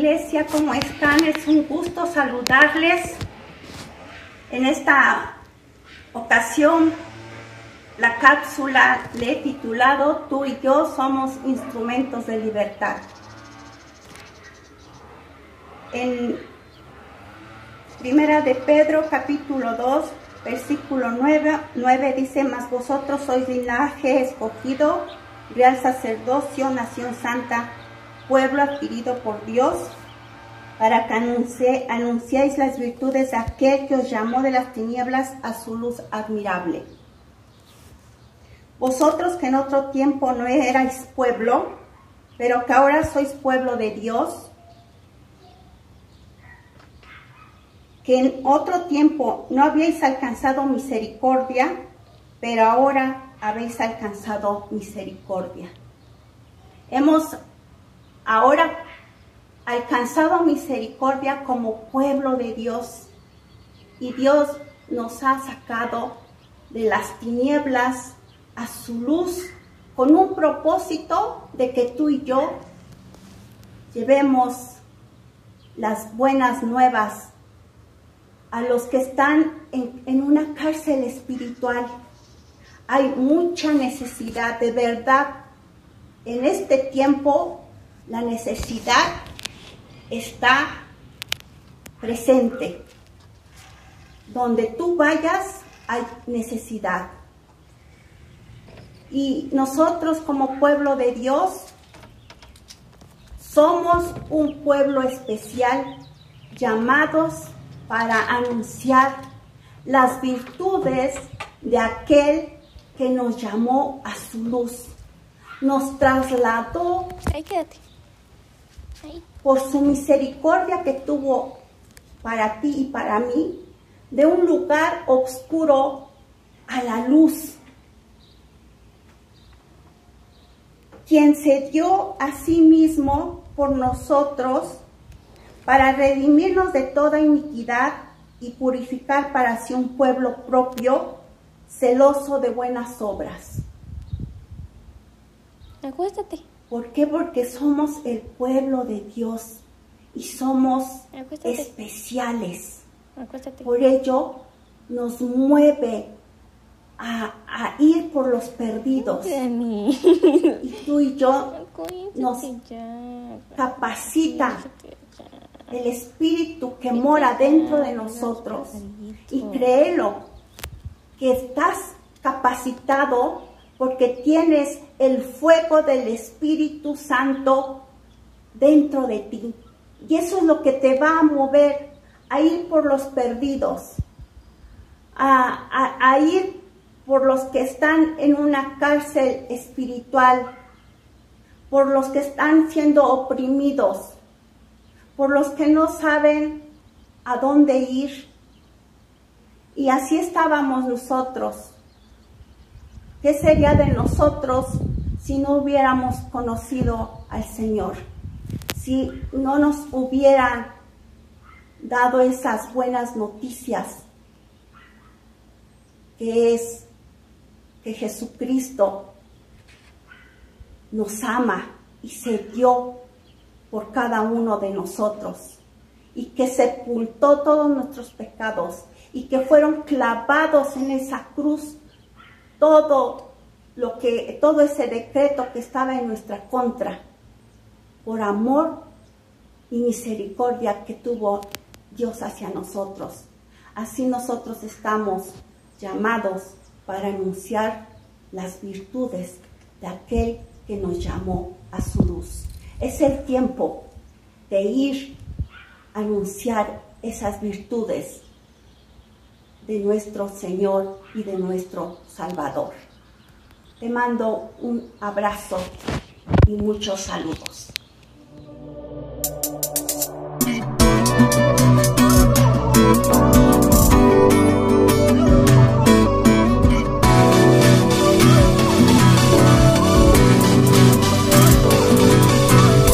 iglesia, ¿cómo están? Es un gusto saludarles. En esta ocasión, la cápsula le he titulado Tú y yo somos instrumentos de libertad. En Primera de Pedro, capítulo 2, versículo 9, 9 dice, Mas vosotros sois linaje escogido, real sacerdocio, nación santa, pueblo adquirido por Dios, para que anuncie, anunciéis las virtudes de aquel que os llamó de las tinieblas a su luz admirable. Vosotros que en otro tiempo no erais pueblo, pero que ahora sois pueblo de Dios, en otro tiempo no habíais alcanzado misericordia, pero ahora habéis alcanzado misericordia. Hemos ahora alcanzado misericordia como pueblo de Dios y Dios nos ha sacado de las tinieblas a su luz con un propósito de que tú y yo llevemos las buenas nuevas a los que están en, en, una cárcel espiritual. Hay mucha necesidad, de verdad. En este tiempo la necesidad está presente. Donde tú vayas hay necesidad. Y nosotros como pueblo de Dios somos un pueblo especial llamados para anunciar las virtudes de aquel que nos llamó a su luz. Nos trasladó Ahí quédate. Ahí. por su misericordia que tuvo para ti y para mí, de un lugar oscuro a la luz. Quien se dio a sí mismo por nosotros para redimirnos de toda iniquidad y purificar para sí un pueblo propio, celoso de buenas obras. Acuéstate. ¿Por qué? Porque somos el pueblo de Dios y somos Acuéstate. especiales. Acuéstate. Por ello nos mueve a, a ir por los perdidos. Y tú y yo nos capacita. El espíritu que mora dentro de nosotros. Y créelo, que estás capacitado porque tienes el fuego del Espíritu Santo dentro de ti. Y eso es lo que te va a mover a ir por los perdidos, a, ir por los que están en una cárcel espiritual, por los que están siendo oprimidos, por los que no saben a dónde ir. Y así estábamos nosotros. ¿Qué sería de nosotros si no hubiéramos conocido al Señor? Si no nos hubieran dado esas buenas noticias, que es que Jesucristo nos ama y se dio por cada uno de nosotros y que sepultó todos nuestros pecados y que fueron clavados en esa cruz todo lo que todo ese decreto que estaba en nuestra contra por amor y misericordia que tuvo Dios hacia nosotros. Así nosotros estamos llamados para anunciar las virtudes de aquel que nos llamó a su luz. Es el tiempo de ir a anunciar esas virtudes de nuestro Señor y de nuestro Salvador. Te mando un abrazo y muchos saludos.